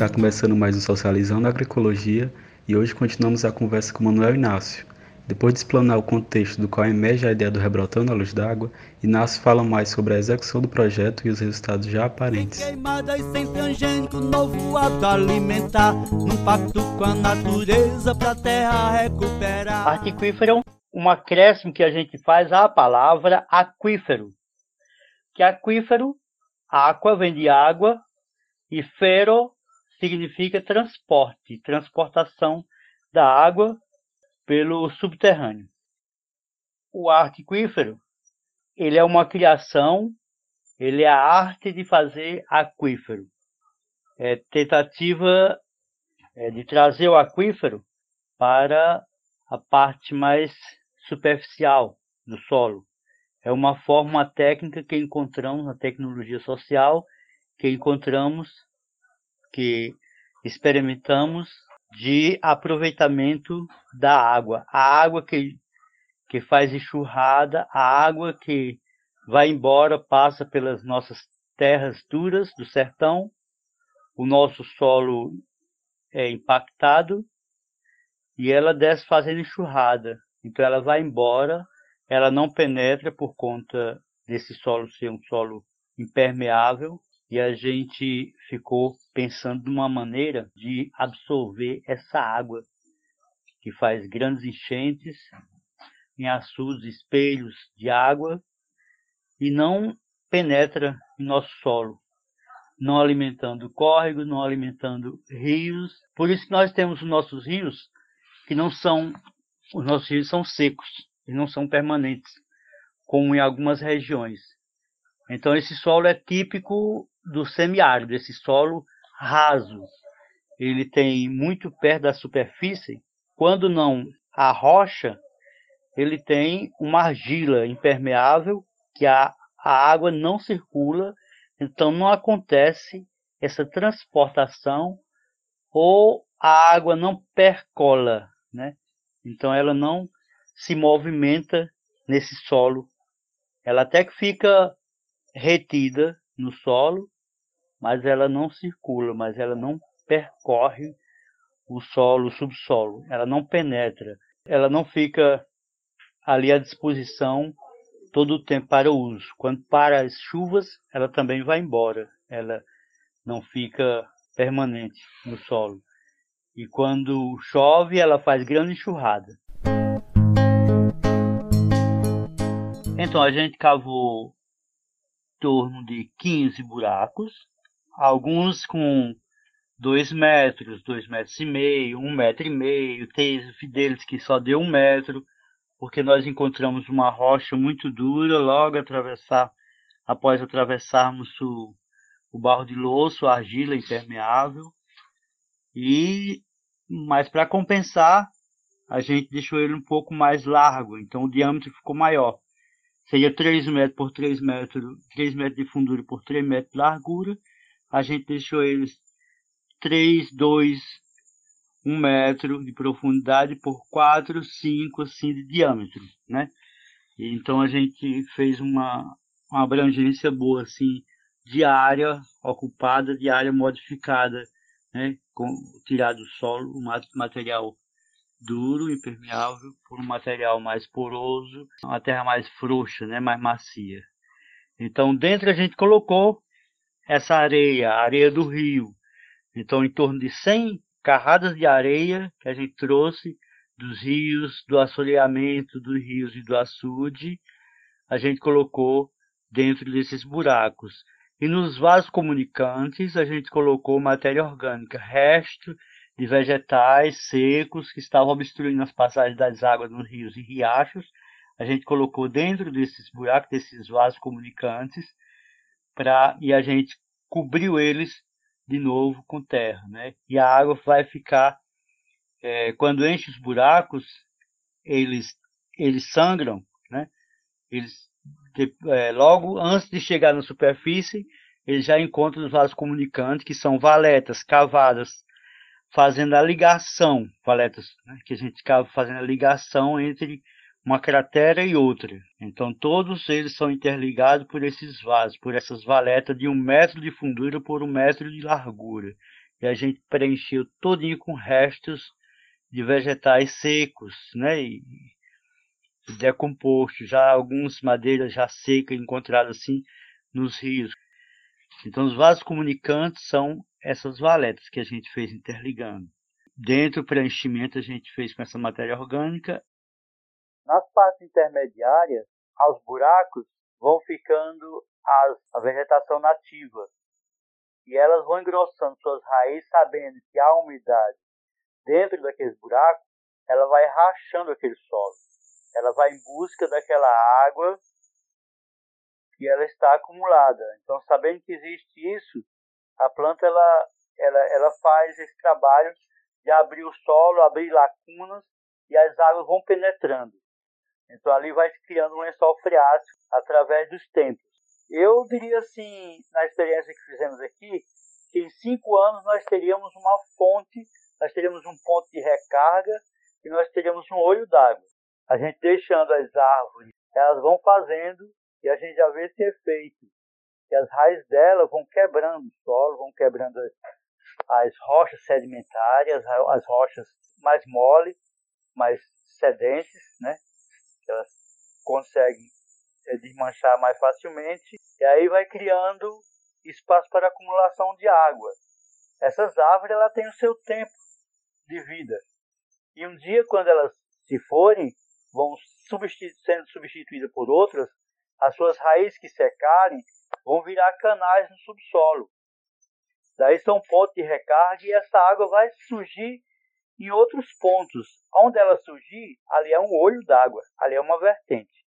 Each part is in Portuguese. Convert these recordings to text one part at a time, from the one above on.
Está começando mais um Socializando Agroecologia e hoje continuamos a conversa com Manuel Inácio. Depois de explanar o contexto do qual emerge a ideia do Rebrotando a Luz d'Água, Inácio fala mais sobre a execução do projeto e os resultados já aparentes. Queimada e sem tangente, novo hábito alimentar, num pacto com a natureza para a terra recuperar. Artiquífero, um acréscimo que a gente faz à palavra aquífero. Que aquífero, aqua vem de água e fero significa transporte, transportação da água pelo subterrâneo. O arte aquífero, ele é uma criação, ele é a arte de fazer aquífero. É tentativa é, de trazer o aquífero para a parte mais superficial do solo. É uma forma técnica que encontramos na tecnologia social, que encontramos que experimentamos de aproveitamento da água. A água que, que faz enxurrada, a água que vai embora, passa pelas nossas terras duras do sertão, o nosso solo é impactado e ela desce fazendo enxurrada. Então ela vai embora, ela não penetra por conta desse solo ser um solo impermeável e a gente ficou pensando numa maneira de absorver essa água que faz grandes enchentes em açudes, espelhos de água e não penetra em nosso solo, não alimentando córregos, não alimentando rios. Por isso que nós temos os nossos rios que não são, os nossos rios são secos, e não são permanentes, como em algumas regiões. Então esse solo é típico do semiárido, esse solo raso. Ele tem muito perto da superfície. Quando não a rocha, ele tem uma argila impermeável que a, a água não circula, então não acontece essa transportação ou a água não percola, né? Então ela não se movimenta nesse solo. Ela até que fica retida no solo, mas ela não circula, mas ela não percorre o solo, o subsolo, ela não penetra, ela não fica ali à disposição todo o tempo para o uso. Quando para as chuvas, ela também vai embora, ela não fica permanente no solo. E quando chove, ela faz grande enxurrada. Então a gente cavou torno de 15 buracos, alguns com 2 metros, 2 metros e meio, 1 um metro e meio, tem deles que só deu 1 um metro, porque nós encontramos uma rocha muito dura logo atravessar, após atravessarmos o, o barro de louço, a argila impermeável, e mas para compensar, a gente deixou ele um pouco mais largo, então o diâmetro ficou maior seria 3 metros por 3 metros, 3 metros de fundura por 3 metros de largura. A gente deixou eles 3, 2, 1 metro de profundidade por 4, 5 assim de diâmetro, né? Então a gente fez uma, uma abrangência boa assim de área ocupada, de área modificada, né? Com tirado do solo, o material duro, impermeável, um material mais poroso, uma terra mais frouxa, né, mais macia. Então, dentro a gente colocou essa areia, a areia do rio. Então, em torno de 100 carradas de areia que a gente trouxe dos rios, do assoreamento dos rios e do açude, a gente colocou dentro desses buracos. E nos vasos comunicantes a gente colocou matéria orgânica, resto de vegetais secos que estavam obstruindo as passagens das águas nos rios e riachos. A gente colocou dentro desses buracos, desses vasos comunicantes, pra, e a gente cobriu eles de novo com terra. Né? E a água vai ficar, é, quando enche os buracos, eles, eles sangram, né? eles, é, logo antes de chegar na superfície, eles já encontram os vasos comunicantes, que são valetas cavadas fazendo a ligação, valetas, né, que a gente ficava fazendo a ligação entre uma cratera e outra. Então todos eles são interligados por esses vasos, por essas valetas de um metro de fundura por um metro de largura. e a gente preencheu todinho com restos de vegetais secos, né? E decompostos, já algumas madeiras já secas encontradas assim nos rios. Então os vasos comunicantes são essas valetas que a gente fez interligando. Dentro do preenchimento a gente fez com essa matéria orgânica. Nas partes intermediárias, aos buracos, vão ficando as, a vegetação nativa. E elas vão engrossando suas raízes, sabendo que há umidade dentro daqueles buracos, ela vai rachando aquele solo. Ela vai em busca daquela água que ela está acumulada. Então, sabendo que existe isso, a planta ela, ela, ela faz esse trabalho de abrir o solo, abrir lacunas e as águas vão penetrando. Então ali vai se criando um lençol freático através dos tempos. Eu diria assim, na experiência que fizemos aqui, que em cinco anos nós teríamos uma fonte, nós teríamos um ponto de recarga e nós teríamos um olho d'água. A gente deixando as árvores, elas vão fazendo e a gente já vê esse efeito. Que as raízes delas vão quebrando o solo, vão quebrando as, as rochas sedimentares, as rochas mais mole, mais sedentes, né? Elas conseguem é, desmanchar mais facilmente e aí vai criando espaço para acumulação de água. Essas árvores ela têm o seu tempo de vida. E um dia, quando elas se forem, vão substitu sendo substituídas por outras, as suas raízes que secarem vão virar canais no subsolo. Daí são pontos de recarga e essa água vai surgir em outros pontos. Onde ela surgir, ali é um olho d'água, ali é uma vertente.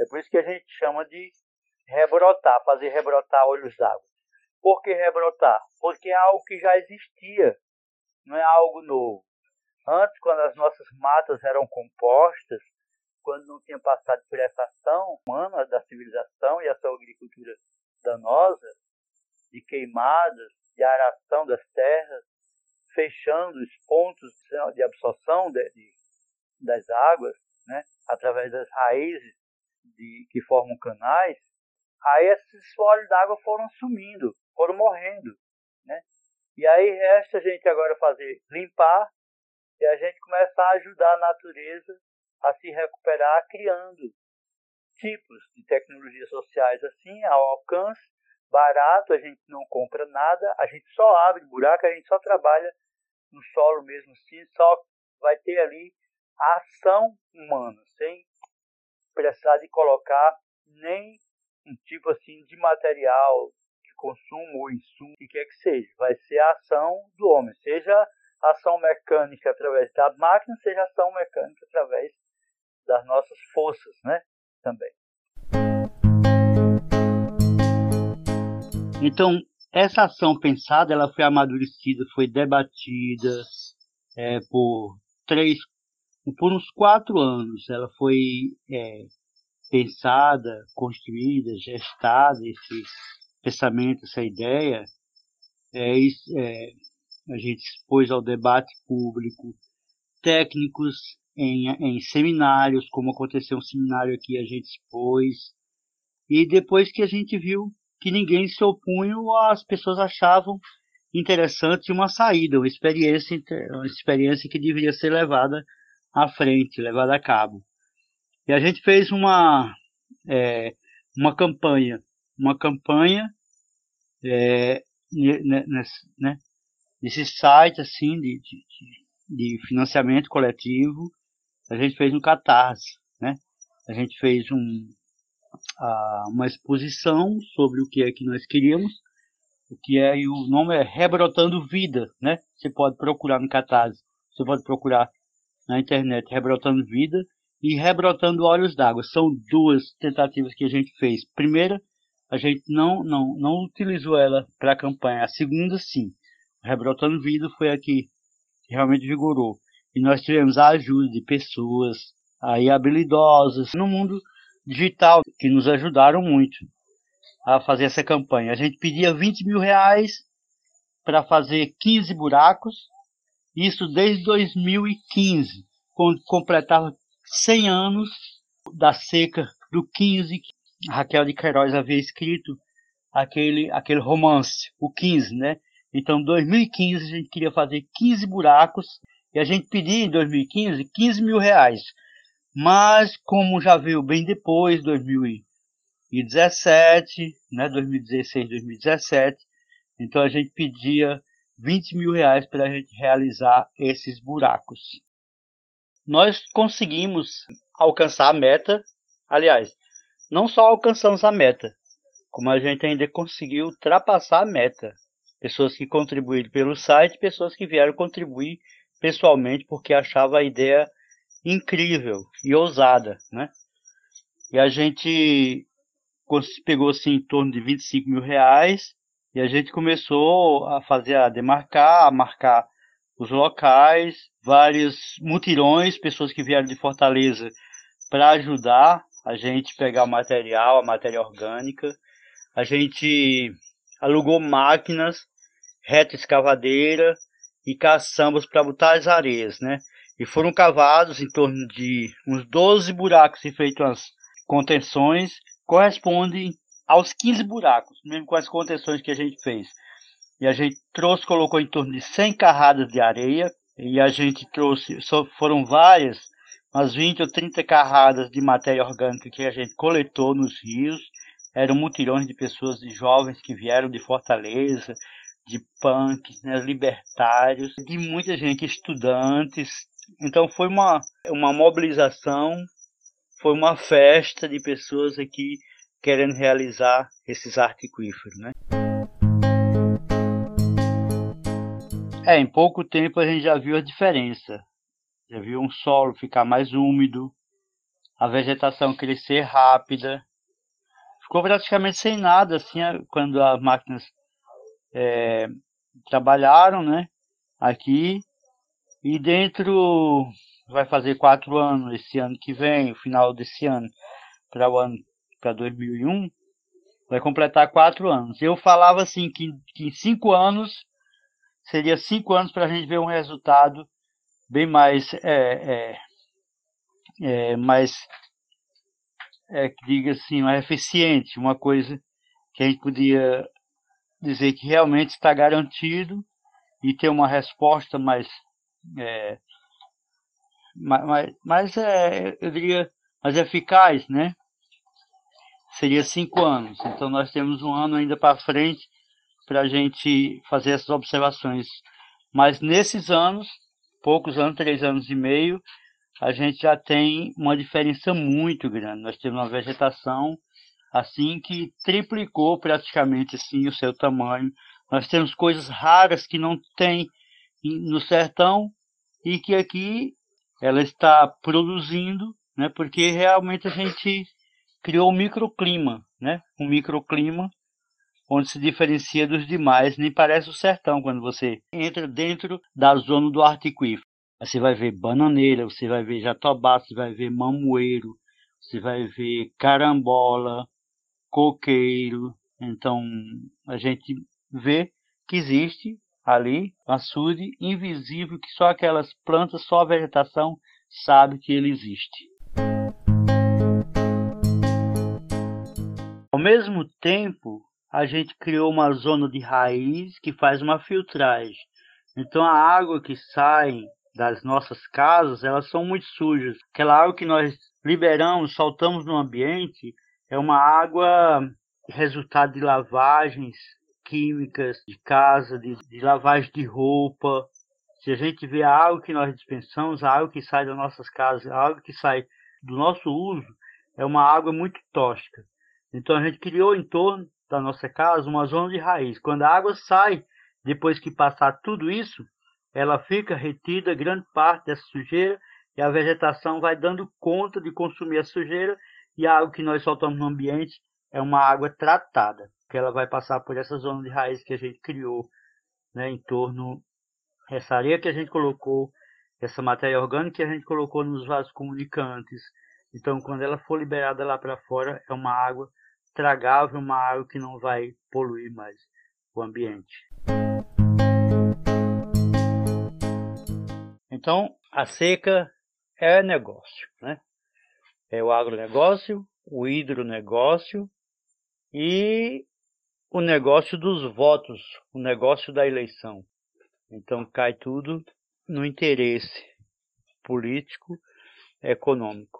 É por isso que a gente chama de rebrotar, fazer rebrotar olhos d'água. Por que rebrotar? Porque é algo que já existia, não é algo novo. Antes, quando as nossas matas eram compostas, quando não tinha passado por essa ação humana da civilização e essa agricultura danosa, de queimadas, de aração das terras, fechando os pontos de absorção de, de, das águas, né, através das raízes de, que formam canais, aí esses olhos d'água foram sumindo, foram morrendo. Né? E aí resta a gente agora fazer limpar e a gente começar a ajudar a natureza a se recuperar criando tipos de tecnologias sociais assim ao alcance barato, a gente não compra nada, a gente só abre buraco, a gente só trabalha no solo mesmo assim, só vai ter ali a ação humana, sem precisar de colocar nem um tipo assim de material de consumo ou insumo, que quer que seja. Vai ser a ação do homem, seja ação mecânica através da máquina, seja ação mecânica através das nossas forças, né? Também. Então, essa ação pensada, ela foi amadurecida, foi debatida é, por três, por uns quatro anos. Ela foi é, pensada, construída, gestada, esse pensamento, essa ideia. É, é, a gente expôs ao debate público técnicos em, em seminários, como aconteceu um seminário aqui, a gente expôs. E depois que a gente viu que ninguém se opunha, as pessoas achavam interessante uma saída, uma experiência, uma experiência que deveria ser levada à frente, levada a cabo. E a gente fez uma, é, uma campanha, uma campanha é, nesse, né, nesse site assim de, de, de, financiamento coletivo. A gente fez um catarse, né? A gente fez um, uma exposição sobre o que é que nós queríamos, o que é, e o nome é Rebrotando Vida, né? Você pode procurar no Catarse, você pode procurar na internet Rebrotando Vida e Rebrotando Olhos d'Água. São duas tentativas que a gente fez. Primeira, a gente não, não, não utilizou ela para a campanha. A segunda, sim. Rebrotando Vida foi a que realmente vigorou. E nós tivemos a ajuda de pessoas aí habilidosas no mundo digital que nos ajudaram muito a fazer essa campanha. A gente pedia 20 mil reais para fazer 15 buracos, isso desde 2015, quando completava 100 anos da seca do 15, Raquel de Queiroz havia escrito aquele, aquele romance, o 15, né? Então, em 2015, a gente queria fazer 15 buracos e a gente pedia em 2015 15 mil reais. Mas, como já veio bem depois, 2017, né, 2016, 2017, então a gente pedia 20 mil reais para a gente realizar esses buracos. Nós conseguimos alcançar a meta, aliás, não só alcançamos a meta, como a gente ainda conseguiu ultrapassar a meta. Pessoas que contribuíram pelo site, pessoas que vieram contribuir pessoalmente porque achavam a ideia incrível e ousada, né? E a gente pegou assim em torno de 25 mil reais e a gente começou a fazer, a demarcar, a marcar os locais, vários mutirões, pessoas que vieram de Fortaleza para ajudar a gente pegar o material, a matéria orgânica. A gente alugou máquinas, reta escavadeira e caçambas para botar as areias, né? E foram cavados em torno de uns 12 buracos e feitas as contenções, correspondem aos 15 buracos, mesmo com as contenções que a gente fez. E a gente trouxe, colocou em torno de 100 carradas de areia, e a gente trouxe, foram várias, umas 20 ou 30 carradas de matéria orgânica que a gente coletou nos rios. Eram mutirões de pessoas, de jovens que vieram de Fortaleza, de punks, né, libertários, de muita gente, estudantes. Então foi uma, uma mobilização, foi uma festa de pessoas aqui querendo realizar esses artiquíferos, né? É, em pouco tempo a gente já viu a diferença. Já viu um solo ficar mais úmido, a vegetação crescer rápida. Ficou praticamente sem nada assim quando as máquinas é, trabalharam, né? Aqui e dentro vai fazer quatro anos esse ano que vem, o final desse ano para o ano para 2001, vai completar quatro anos. Eu falava assim que, que em cinco anos seria cinco anos para a gente ver um resultado bem mais é, é, é, mais é, diga assim mais eficiente, uma coisa que a gente podia dizer que realmente está garantido e ter uma resposta mais é, mais, mais é, eu diria mais eficaz, né? seria cinco anos. Então nós temos um ano ainda para frente para a gente fazer essas observações. Mas nesses anos, poucos anos, três anos e meio, a gente já tem uma diferença muito grande. Nós temos uma vegetação assim que triplicou praticamente assim o seu tamanho. Nós temos coisas raras que não tem no sertão e que aqui ela está produzindo, né? Porque realmente a gente criou um microclima, né? Um microclima onde se diferencia dos demais, nem parece o sertão quando você entra dentro da zona do artiquífero. Você vai ver bananeira, você vai ver jatobá, você vai ver mamoeiro, você vai ver carambola, coqueiro. Então a gente vê que existe ali açude invisível que só aquelas plantas, só a vegetação sabe que ele existe. Ao mesmo tempo, a gente criou uma zona de raiz que faz uma filtragem. Então a água que sai das nossas casas, elas são muito sujas. Aquela água que nós liberamos, soltamos no ambiente, é uma água resultado de lavagens químicas de casa, de, de lavagem de roupa. Se a gente vê a água que nós dispensamos, a água que sai das nossas casas, a água que sai do nosso uso, é uma água muito tóxica. Então a gente criou em torno da nossa casa uma zona de raiz. Quando a água sai, depois que passar tudo isso, ela fica retida grande parte dessa sujeira e a vegetação vai dando conta de consumir a sujeira e a água que nós soltamos no ambiente é uma água tratada, que ela vai passar por essa zona de raiz que a gente criou né, em torno essa areia que a gente colocou, essa matéria orgânica que a gente colocou nos vasos comunicantes. Então, quando ela for liberada lá para fora, é uma água tragável, uma água que não vai poluir mais o ambiente. Então, a seca é negócio, né? É o agronegócio, o hidronegócio e o negócio dos votos, o negócio da eleição. Então cai tudo no interesse político, econômico.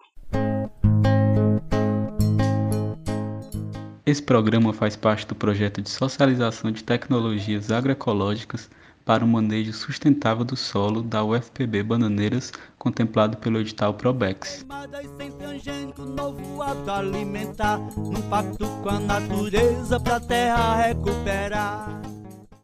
Esse programa faz parte do projeto de socialização de tecnologias agroecológicas para o manejo sustentável do solo da UFPB Bananeiras, contemplado pelo edital Probex.